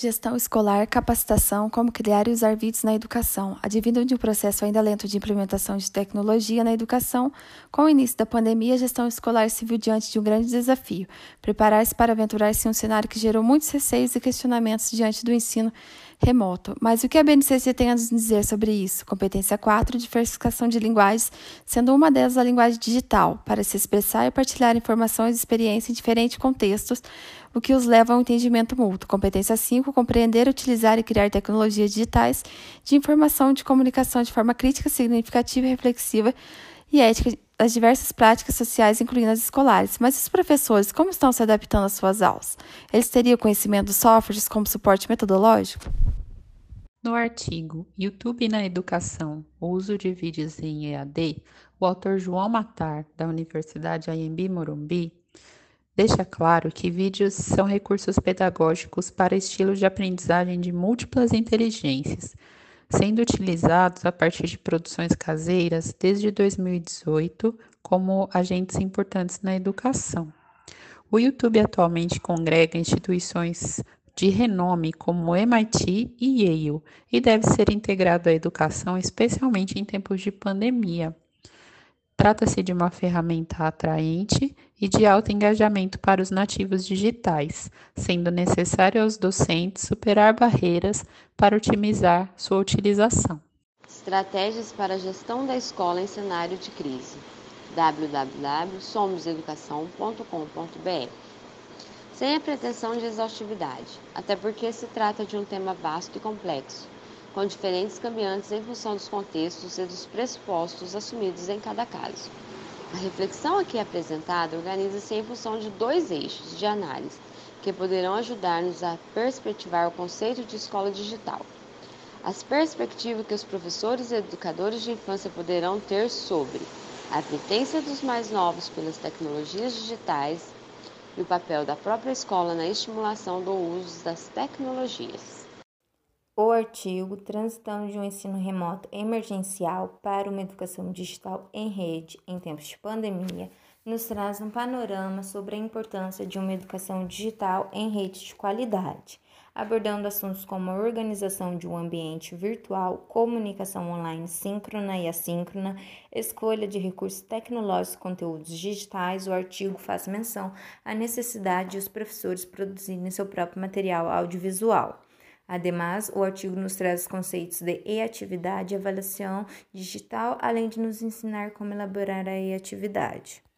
Gestão escolar, capacitação, como criar e usar vídeos na educação. Advindo de um processo ainda lento de implementação de tecnologia na educação, com o início da pandemia, a gestão escolar se viu diante de um grande desafio: preparar-se para aventurar-se em um cenário que gerou muitos receios e questionamentos diante do ensino remoto. Mas o que a BNCC tem a nos dizer sobre isso? Competência 4, diversificação de linguagens, sendo uma delas a linguagem digital, para se expressar e partilhar informações e experiências em diferentes contextos, o que os leva a um entendimento mútuo. Competência 5, compreender, utilizar e criar tecnologias digitais de informação e de comunicação de forma crítica, significativa, reflexiva e ética as diversas práticas sociais, incluindo as escolares. Mas os professores, como estão se adaptando às suas aulas? Eles teriam conhecimento dos softwares como suporte metodológico? No artigo YouTube na Educação, o uso de vídeos em EAD, o autor João Matar, da Universidade AMB Morumbi, deixa claro que vídeos são recursos pedagógicos para estilos de aprendizagem de múltiplas inteligências, sendo utilizados a partir de produções caseiras desde 2018 como agentes importantes na educação. O YouTube atualmente congrega instituições de renome como MIT e Yale e deve ser integrado à educação, especialmente em tempos de pandemia. Trata-se de uma ferramenta atraente e de alto engajamento para os nativos digitais, sendo necessário aos docentes superar barreiras para otimizar sua utilização. Estratégias para a gestão da escola em cenário de crise. www.somoseducação.com.br Sem a pretensão de exaustividade, até porque se trata de um tema vasto e complexo com diferentes cambiantes em função dos contextos e dos pressupostos assumidos em cada caso. A reflexão aqui apresentada organiza-se em função de dois eixos de análise que poderão ajudar-nos a perspectivar o conceito de escola digital. As perspectivas que os professores e educadores de infância poderão ter sobre a apetência dos mais novos pelas tecnologias digitais e o papel da própria escola na estimulação do uso das tecnologias o artigo Transitando de um ensino remoto emergencial para uma educação digital em rede em tempos de pandemia nos traz um panorama sobre a importância de uma educação digital em rede de qualidade, abordando assuntos como a organização de um ambiente virtual, comunicação online síncrona e assíncrona, escolha de recursos tecnológicos e conteúdos digitais. O artigo faz menção à necessidade de os professores produzirem seu próprio material audiovisual. Ademais, o artigo nos traz os conceitos de e-atividade e avaliação digital, além de nos ensinar como elaborar a e-atividade.